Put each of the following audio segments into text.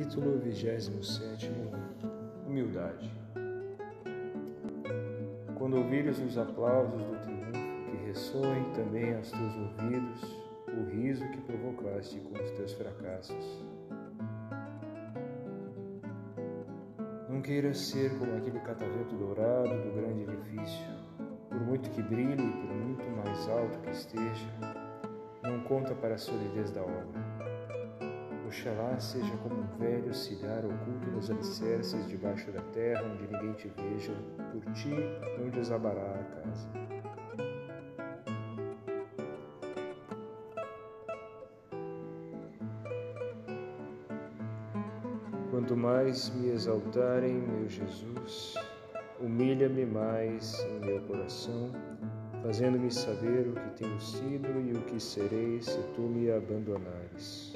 Capítulo 27 Humildade. Quando ouvires os aplausos do triunfo, que ressoem também aos teus ouvidos o riso que provocaste com os teus fracassos. Não queiras ser como aquele catavento dourado do grande edifício, por muito que brilhe e por muito mais alto que esteja, não conta para a solidez da obra Oxalá seja como um velho cigar oculto nos alicerces debaixo da terra, onde ninguém te veja, por ti não desabará a casa. Quanto mais me exaltarem, meu Jesus, humilha-me mais em meu coração, fazendo-me saber o que tenho sido e o que serei se tu me abandonares.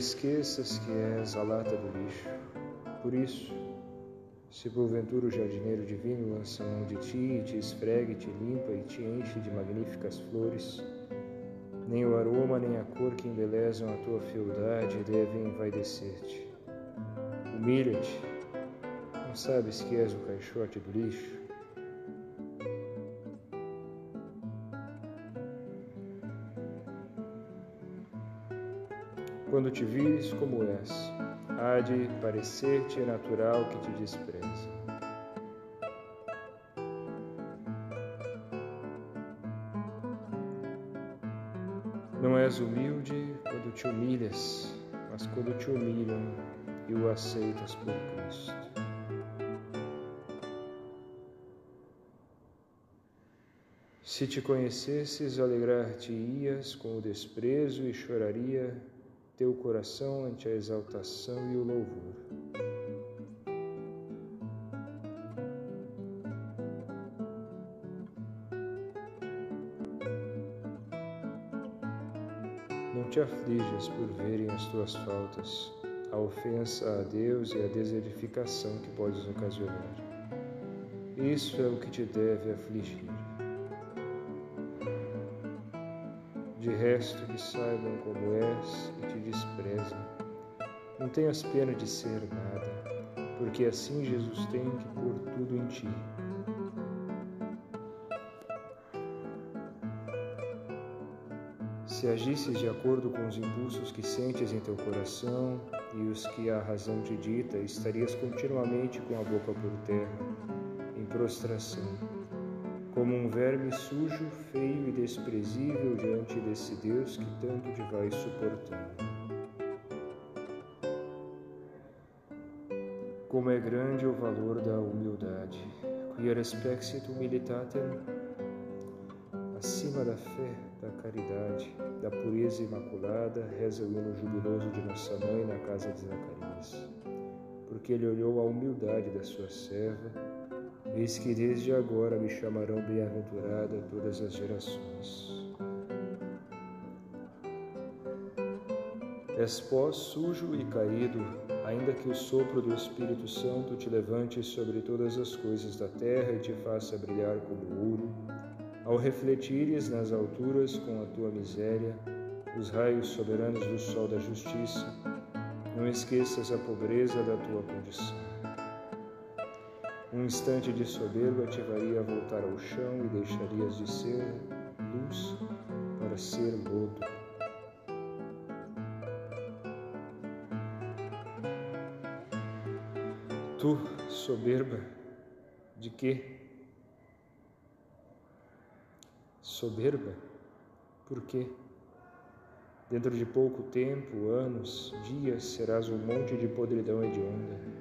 Esqueças que és a lata do lixo. Por isso, se porventura o jardineiro divino lança mão de ti e te esfrega, e te limpa e te enche de magníficas flores, nem o aroma nem a cor que embelezam a tua fealdade devem envaidecer-te. Humilha-te. Não sabes que és o caixote do lixo? Quando te vires como és, há de parecer-te natural que te despreza. Não és humilde quando te humilhas, mas quando te humilham e o aceitas por Cristo. Se te conhecesses, alegrar-te-ias com o desprezo e choraria teu coração ante a exaltação e o louvor. Não te aflijas por verem as tuas faltas, a ofensa a Deus e a desedificação que podes ocasionar. Isso é o que te deve afligir. De resto, que saibam como és e te desprezam. Não tenhas pena de ser nada, porque assim Jesus tem que pôr tudo em ti. Se agisses de acordo com os impulsos que sentes em teu coração e os que a razão te dita, estarias continuamente com a boca por terra, em prostração como um verme sujo, feio e desprezível diante desse Deus que tanto te vai suportando. Como é grande o valor da humildade, quia respexit humilitatem, acima da fé, da caridade, da pureza imaculada, reza o hino jubiloso de Nossa Mãe na casa de Zacarias, porque ele olhou a humildade da sua serva Eis que desde agora me chamarão bem-aventurada todas as gerações. És pó sujo e caído, ainda que o sopro do Espírito Santo te levante sobre todas as coisas da terra e te faça brilhar como ouro, ao refletires nas alturas com a tua miséria os raios soberanos do sol da justiça, não esqueças a pobreza da tua condição. Um instante de soberba te faria voltar ao chão e deixarias de ser luz para ser lodo. Tu, soberba, de quê? Soberba? Por quê? Dentro de pouco tempo, anos, dias, serás um monte de podridão hedionda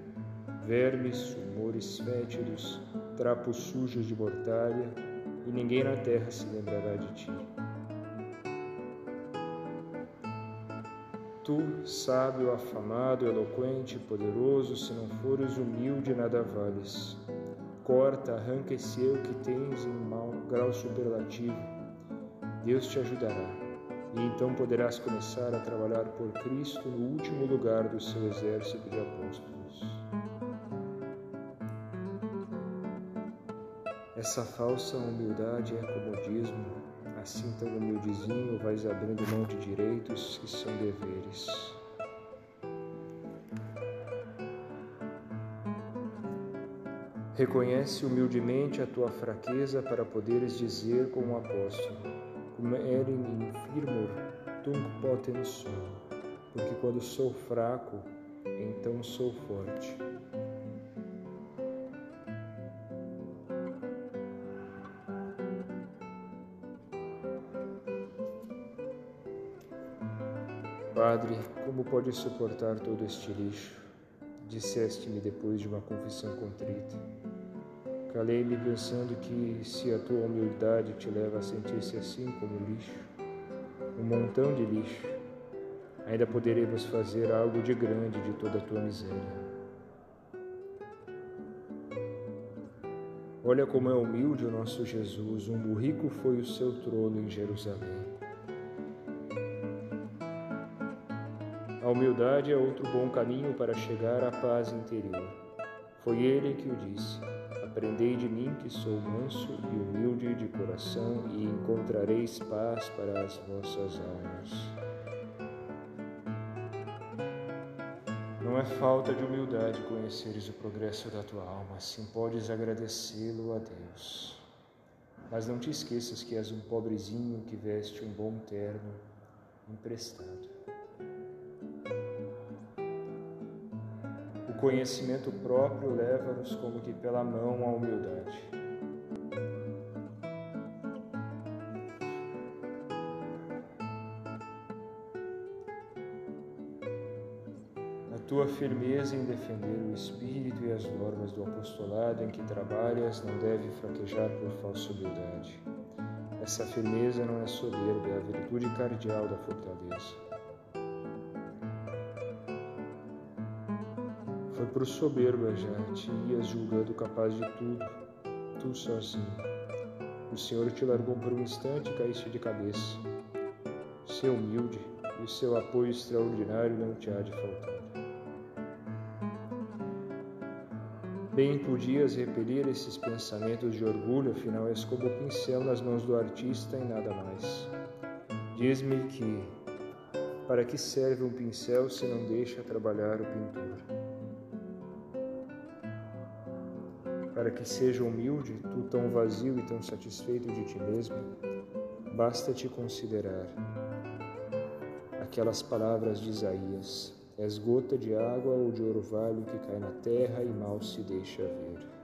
vermes, humores fétidos, trapos sujos de mortalha, e ninguém na terra se lembrará de ti. Tu, sábio, afamado, eloquente, poderoso, se não fores humilde, nada vales. Corta, arranca esse eu que tens em mau grau superlativo. Deus te ajudará, e então poderás começar a trabalhar por Cristo no último lugar do seu exército de apóstolos. Essa falsa humildade é comodismo, assim tão humildezinho vais abrindo mão de direitos que são deveres. Reconhece humildemente a tua fraqueza para poderes dizer com o apóstolo, como erim infirmor tunc potens sum, porque quando sou fraco, então sou forte. Padre, como pode suportar todo este lixo? Disseste-me depois de uma confissão contrita. Calei-me pensando que, se a tua humildade te leva a sentir-se assim como lixo, um montão de lixo, ainda poderemos fazer algo de grande de toda a tua miséria. Olha como é humilde o nosso Jesus, um burrico foi o seu trono em Jerusalém. A humildade é outro bom caminho para chegar à paz interior. Foi ele que o disse. Aprendei de mim que sou manso e humilde de coração e encontrareis paz para as vossas almas. Não é falta de humildade conheceres o progresso da tua alma, assim podes agradecê-lo a Deus. Mas não te esqueças que és um pobrezinho que veste um bom terno emprestado. Conhecimento próprio leva-nos como que pela mão à humildade. A tua firmeza em defender o espírito e as normas do apostolado em que trabalhas não deve fraquejar por falsa humildade. Essa firmeza não é soberba, é a virtude cardial da fortaleza. Foi por soberba já te ias julgando capaz de tudo, tu sozinho. O Senhor te largou por um instante e caíste de cabeça. Ser humilde e seu apoio extraordinário não te há de faltar. Bem podias repelir esses pensamentos de orgulho, afinal és como o pincel nas mãos do artista e nada mais. Diz-me que, para que serve um pincel se não deixa trabalhar o pintor? Para que seja humilde, tu tão vazio e tão satisfeito de ti mesmo, basta te considerar aquelas palavras de Isaías: És gota de água ou de orvalho que cai na terra e mal se deixa ver.